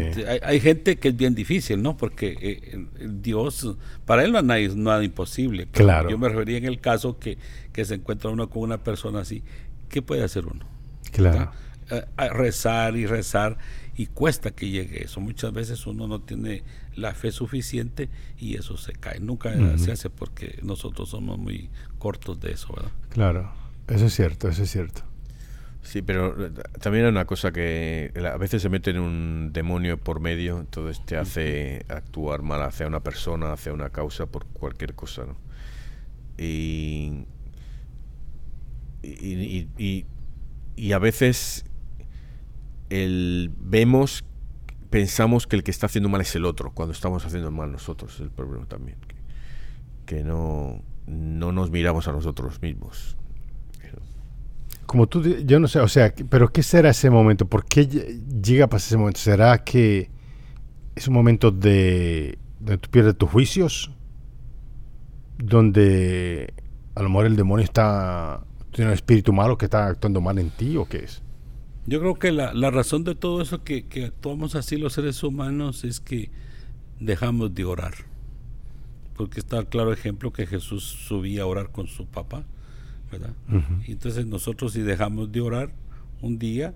Hay, gente que es bien difícil, ¿no? Porque eh, Dios, para él no hay nada imposible. Claro. Yo me refería en el caso que, que se encuentra uno con una persona así, ¿qué puede hacer uno? Claro. rezar y rezar y cuesta que llegue eso. Muchas veces uno no tiene la fe suficiente y eso se cae. Nunca se hace porque nosotros somos muy cortos de eso, ¿verdad? Claro. Eso es cierto, eso es cierto. Sí, pero eh, también hay una cosa que a veces se mete en un demonio por medio, entonces te hace actuar mal hacia una persona, hacia una causa, por cualquier cosa, ¿no? Y, y, y, a veces el, vemos, pensamos que el que está haciendo mal es el otro, cuando estamos haciendo mal nosotros, es el problema también. Que, que no, no nos miramos a nosotros mismos como tú, yo no sé, o sea, pero ¿qué será ese momento? ¿Por qué llega a pasar ese momento? ¿Será que es un momento de donde tú pierdes tus juicios? Donde a lo mejor el demonio está, tiene un espíritu malo que está actuando mal en ti o qué es? Yo creo que la, razón de todo eso que, que actuamos así los seres humanos es que dejamos de orar. Porque está el claro ejemplo que Jesús subía a orar con su papá entonces nosotros si dejamos de orar un día,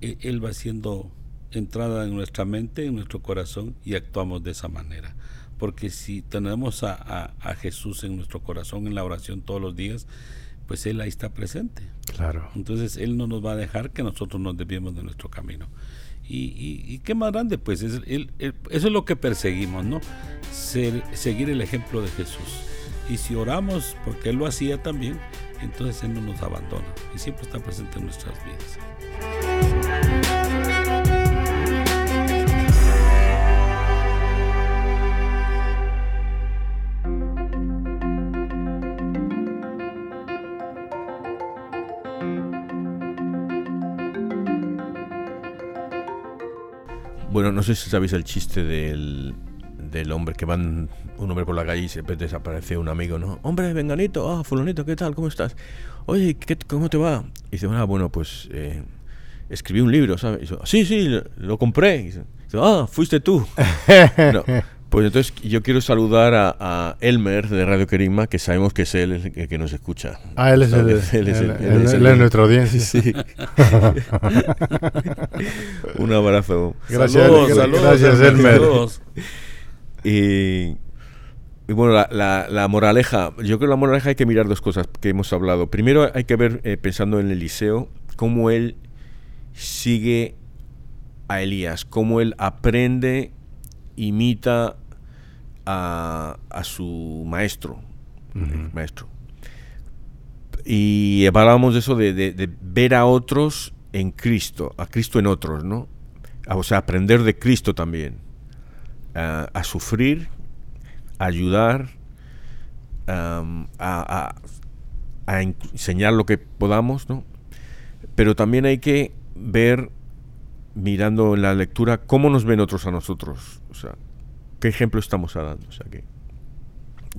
e, Él va haciendo entrada en nuestra mente, en nuestro corazón y actuamos de esa manera. Porque si tenemos a, Jesús en nuestro corazón, en la oración todos los días, pues Él ahí está presente. Claro. Entonces Él no nos va a dejar que nosotros nos desviemos de nuestro camino. Y, qué más grande, pues eso es lo que perseguimos, ¿no? seguir el ejemplo de Jesús. Y si oramos, porque Él lo hacía también, entonces Él no nos abandona y siempre está presente en nuestras vidas. Bueno, no sé si sabéis el chiste del, del hombre que van un hombre por la calle y se desaparece un amigo, ¿no? Hombre, venganito, ah, fulanito, ¿qué tal? ¿Cómo estás? Oye, ¿qué, ¿cómo te va? Y dice, ah, bueno, pues eh, escribí un libro, ¿sabes? Y dice, sí, sí, lo, compré. Y dice, ah, fuiste tú. pues entonces yo quiero saludar a, Elmer de Radio Querigma, que sabemos que es él el que, nos escucha. Ah, él es, el, él, es, él, es nuestra audiencia. Sí. un abrazo. Gracias, saludos, saludos, gracias Elmer. Y, bueno, la, moraleja, yo creo que la moraleja hay que mirar dos cosas que hemos hablado. Primero hay que ver, eh, pensando en Eliseo, cómo él sigue a Elías, cómo él aprende, imita a, su maestro, maestro. Y hablábamos de eso, de, ver a otros en Cristo, a Cristo en otros, ¿no? O sea, aprender de Cristo también a, sufrir, a ayudar, a, enseñar lo que podamos, ¿no? Pero también hay que ver, mirando en la lectura, cómo nos ven otros a nosotros. O sea, qué ejemplo estamos dando. O sea, que,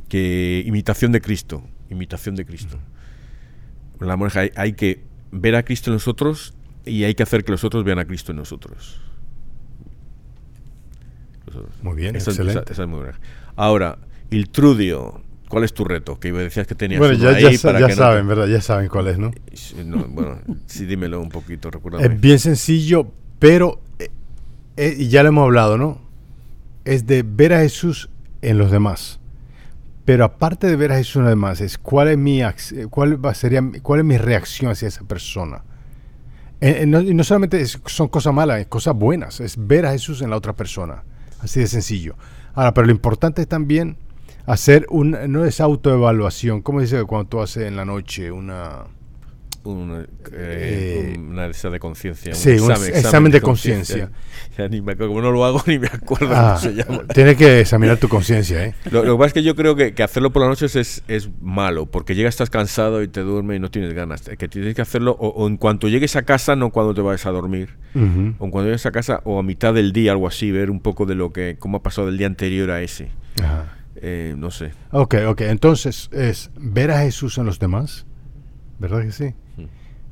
que imitación de Cristo, imitación de Cristo. La hay, hay que ver a Cristo en nosotros y hay que hacer que los otros vean a Cristo en nosotros. Muy bien, Esa excelente. esa- esa es muy buena. Ahora, el Trudio, ¿cuál es tu reto? Que decías que tenías Bueno, ya, ya ahí sa- para ya que no te- saben, ¿verdad? Ya saben cuál es, ¿no? No, bueno, sí, dímelo un poquito, recuérdame. Es bien sencillo, pero eh, eh, y ya lo hemos hablado, ¿no? Es de ver a Jesús en los demás. Pero aparte de ver a Jesús en los demás, es cuál es mi eh, cuál va sería cuál es mi reacción hacia esa persona. Eh, eh, no, y no solamente es- son cosas malas, es cosas buenas, es ver a Jesús en la otra persona. Así de sencillo. Ahora, pero lo importante es también hacer un, no es autoevaluación, como dice cuando tú haces en la noche una... Un, eh, Eh, una de esas de conciencia. sí, un examen de conciencia. Como no lo hago ni me acuerdo Ah, cómo se llama. tienes que examinar tu conciencia, ¿eh? Lo, lo que pasa es que yo creo que, que hacerlo por las noches es, es malo, porque llegas, estás cansado y te duermes y no tienes ganas. Que tienes que hacerlo o, o en cuanto llegues a casa, no cuando te vayas a dormir. O cuando llegues a casa o a mitad del día, algo así, ver un poco de lo que, cómo ha pasado el día anterior a ese. Ajá. Eh, no sé. Ok, ok. Entonces, es ver a Jesús en los demás, ¿verdad que sí? Mm.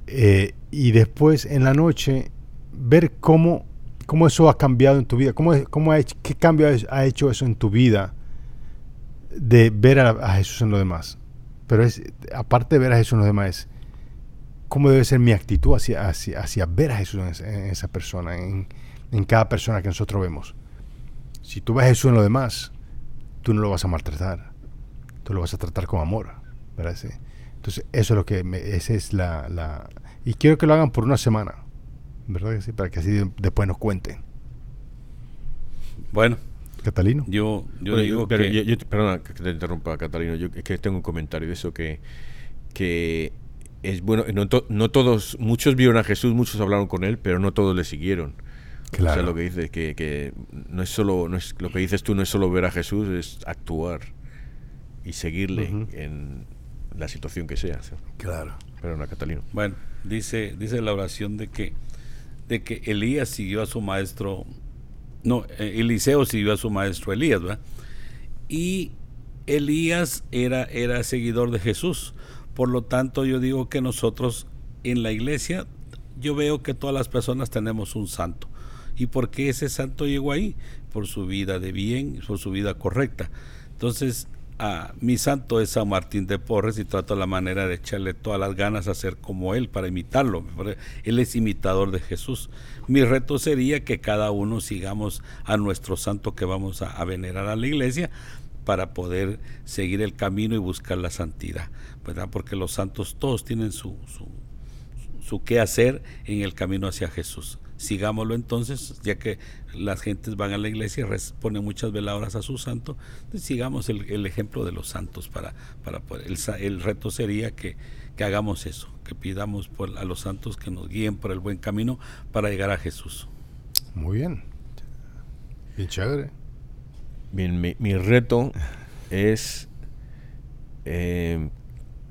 Eh, y después, en la noche, ver cómo, cómo eso ha cambiado en tu vida. Cómo, cómo ha hecho, ¿Qué cambio ha- hecho eso en tu vida de ver a, a Jesús en los demás? Pero es, aparte de ver a Jesús en los demás, es cómo debe ser mi actitud hacia, hacia, hacia ver a Jesús en, esa- en esa persona, en, en cada persona que nosotros vemos. Si tú ves a Jesús en los demás, tú no lo vas a maltratar. Tú lo vas a tratar con amor. ¿verdad? Sí. Entonces, eso es lo que... Me, esa es la, la... Y quiero que lo hagan por una semana. ¿Verdad que sí? Para que así de- después nos cuenten. Bueno, Catalino. yo, yo Bueno, digo pero que... yo- yo perdona que te interrumpa, Catalino. Yo es que tengo un comentario de eso que, que es bueno. No, to- no todos, muchos vieron a Jesús, muchos hablaron con él, pero no todos le siguieron. O sea, Claro. lo que dices que, que no es solo, no es, lo que dices tú no es solo ver a Jesús, es actuar y seguirle en la situación que sea. ¿sí? Claro. Perdona, Catalino. Bueno, dice, dice la oración de que, de que Elías siguió a su maestro, no, eh, Eliseo siguió a su maestro Elías, ¿verdad? Y Elías era, era seguidor de Jesús. Por lo tanto, yo digo que nosotros en la iglesia, yo veo que todas las personas tenemos un santo. ¿Y por qué ese santo llegó ahí? Por su vida de bien, por su vida correcta. Entonces, mi santo es San Martín de Porres y trato la manera de echarle todas las ganas a ser como él, para imitarlo. Él es imitador de Jesús. Mi reto sería que cada uno sigamos a nuestro santo que vamos a, a venerar a la iglesia para poder seguir el camino y buscar la santidad, ¿verdad? Porque los santos todos tienen su, su, su qué hacer en el camino hacia Jesús. Sigámoslo entonces, ya que las gentes van a la iglesia y ponen muchas veladoras a su santo, entonces sigamos el, el ejemplo de los santos para, para poder. El, sa- el reto sería que, que hagamos eso, que pidamos por, a los santos que nos guíen por el buen camino para llegar a Jesús. Muy bien. Bien chévere. Bien, mi, mi reto es eh,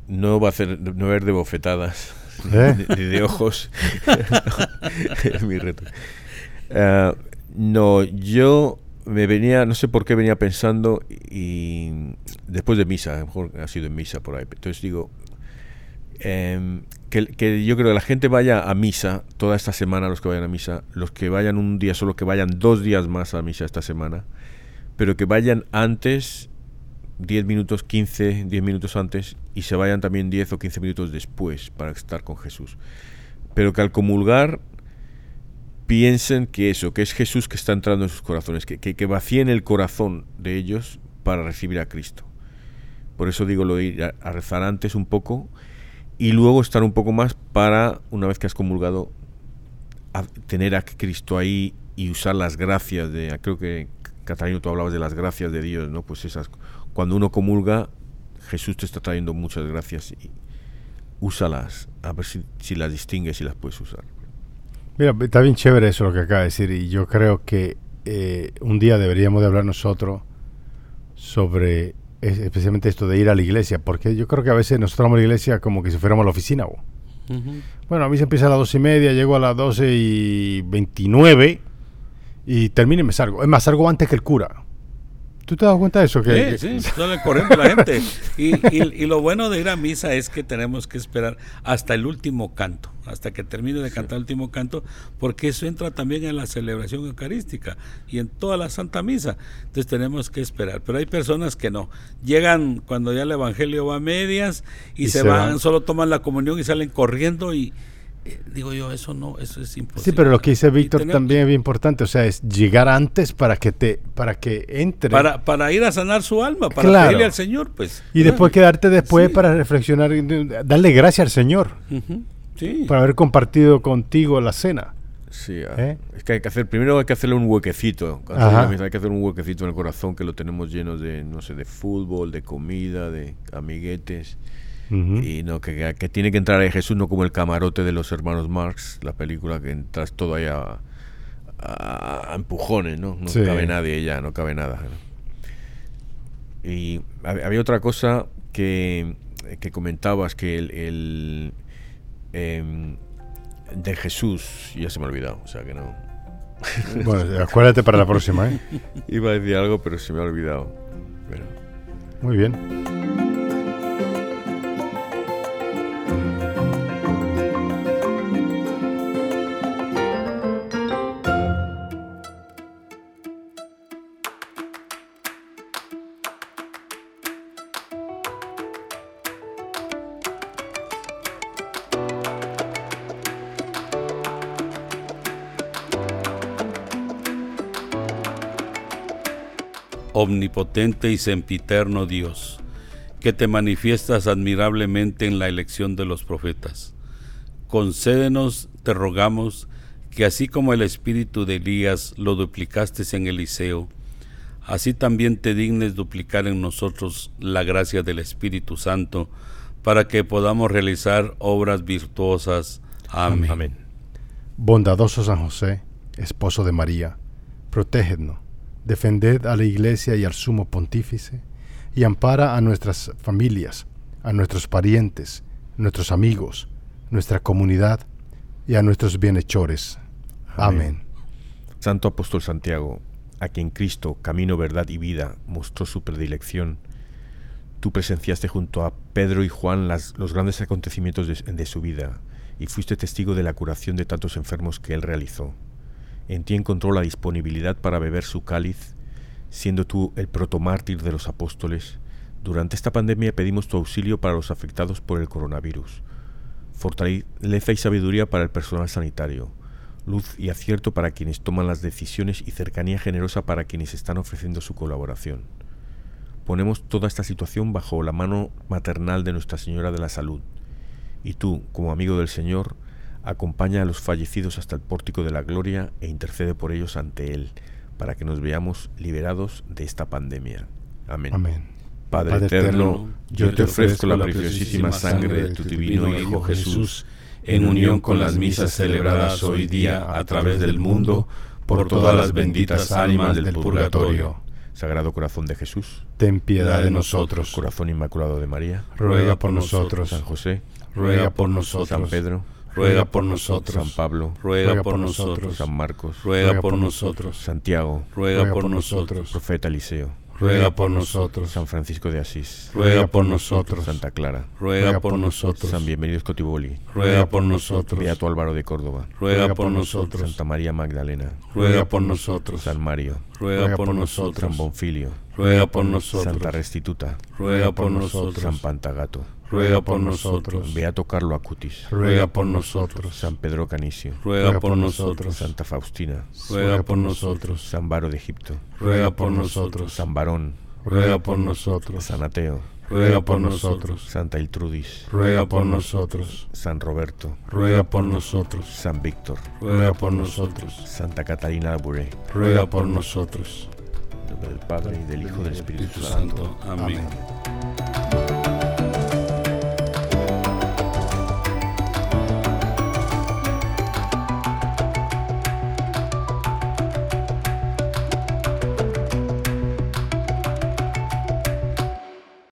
no va a hacer no ver de bofetadas ¿Eh? de ojos es mi reto Ah, no yo me venía no sé por qué venía pensando y después de misa a lo mejor ha sido en misa por ahí entonces digo em, que, que yo creo que la gente vaya a misa toda esta semana los que vayan a misa los que vayan un día solo que vayan dos días más a misa esta semana pero que vayan antes 10 minutos, 15, 10 minutos antes y se vayan también 10 o 15 minutos después para estar con Jesús. Pero que al comulgar piensen que eso, que es Jesús que está entrando en sus corazones, que, que, vacíen el corazón de ellos para recibir a Cristo. Por eso digo lo de ir a, a rezar antes un poco y luego estar un poco más para, una vez que has comulgado, a tener a Cristo ahí y usar las gracias de, creo que Catalino tú hablabas de las gracias de Dios, ¿no? Pues esas, cuando uno comulga, Jesús te está trayendo muchas gracias y úsalas, a ver si, si las distingues y las puedes usar. Mira, está bien chévere eso lo que acaba de decir y yo creo que eh, un día deberíamos de hablar nosotros sobre es- especialmente esto de ir a la iglesia, porque yo creo que a veces nosotros vamos a la iglesia como que si fuéramos a la oficina. bo. Bueno, a mí se empieza a las dos y media, llego a las doce y veintinueve y termino y me salgo. Es más, salgo antes que el cura. ¿Tú te das cuenta de eso? Que, Sí, sí, sale corriendo la gente. Y, y- y lo bueno de ir a misa es que tenemos que esperar hasta el último canto, hasta que termine de cantar el último canto, porque eso entra también en la celebración eucarística y en toda la Santa Misa. Entonces tenemos que esperar. Pero hay personas que no. Llegan cuando ya el Evangelio va a medias y, se, van, solo toman la comunión y salen corriendo y, eh, digo yo, eso no, eso es imposible. Sí, pero lo que dice Víctor también es bien importante, o sea, es llegar antes para que te, para que entre. Para, para ir a sanar su alma, para pedirle al Señor, pues. Y después quedarte después para reflexionar, darle gracias al Señor. Por haber compartido contigo la cena. Sí, ah, ¿Eh? es que hay que hacer, primero hay que hacerle un huequecito, hay que hacer un huequecito en el corazón que lo tenemos lleno de, no sé, de fútbol, de comida, de amiguetes. Y no que, tiene que entrar ahí Jesús, no como el camarote de los hermanos Marx, la película que entras todo ahí a, empujones, ¿no? No cabe nadie ya, no cabe nada. Y había otra cosa que, que comentabas, que el, em, de Jesús, ya se me ha olvidado, o sea que no. Bueno, acuérdate para la próxima, ¿eh? Iba a decir algo, pero se me ha olvidado. Muy bien. Omnipotente y sempiterno Dios, que te manifiestas admirablemente en la elección de los profetas. Concédenos, te rogamos, que así como el espíritu de Elías lo duplicaste en Eliseo, así también te dignes duplicar en nosotros la gracia del Espíritu Santo, para que podamos realizar obras virtuosas. Amén. Amén. Bondadoso San José, esposo de María, protégenos defended a la Iglesia y al Sumo Pontífice, y ampara a nuestras familias, a nuestros parientes, nuestros amigos, nuestra comunidad y a nuestros bienhechores. Amén. Santo Apóstol Santiago, a quien Cristo, camino, verdad y vida, mostró su predilección, tú presenciaste junto a Pedro y Juan los grandes acontecimientos de su vida y fuiste testigo de la curación de tantos enfermos que él realizó. En ti encontró la disponibilidad para beber su cáliz, siendo tú el protomártir de los apóstoles. Durante esta pandemia pedimos tu auxilio para los afectados por el coronavirus. Fortaleza y sabiduría para el personal sanitario. Luz y acierto para quienes toman las decisiones y cercanía generosa para quienes están ofreciendo su colaboración. Ponemos toda esta situación bajo la mano maternal de Nuestra Señora de la Salud. Y tú, como amigo del Señor, acompaña a los fallecidos hasta el pórtico de la gloria e intercede por ellos ante Él, para que nos veamos liberados de esta pandemia. Amén. Padre, eterno, yo te ofrezco la preciosísima sangre de tu divino Hijo Jesús, en unión con las misas celebradas hoy día a través del mundo, por todas las benditas ánimas del purgatorio. Sagrado Corazón de Jesús, ten piedad de nosotros. Corazón Inmaculado de María, ruega por nosotros. San José, ruega por nosotros. San Pedro, ruega por nosotros. San Pablo, ruega por nosotros. San Marcos, ruega por nosotros. Santiago, ruega por nosotros. Profeta Eliseo, ruega por nosotros. San Francisco de Asís, ruega por nosotros. Santa Clara, ruega por nosotros. San Bienvenido Scotiboli, ruega por nosotros. Beato Álvaro de Córdoba, ruega por nosotros. Santa María Magdalena, ruega por nosotros. San Mario, ruega por nosotros. San Bonfilio, ruega por nosotros. Santa Restituta, ruega por nosotros. San Pantagato, ruega por nosotros. Beato Carlo Acutis, ruega por nosotros. San Pedro Canicio, ruega por nosotros. Santa Faustina, ruega por nosotros. San Baro de Egipto, ruega por nosotros. San Barón, ruega por nosotros. San Ateo, ruega por nosotros. Santa Iltrudis, ruega por nosotros. San Roberto, ruega por nosotros. San Víctor, ruega por nosotros. Santa Catalina Albure, ruega por nosotros. En nombre del Padre, y del Hijo y del Espíritu Santo. Amén.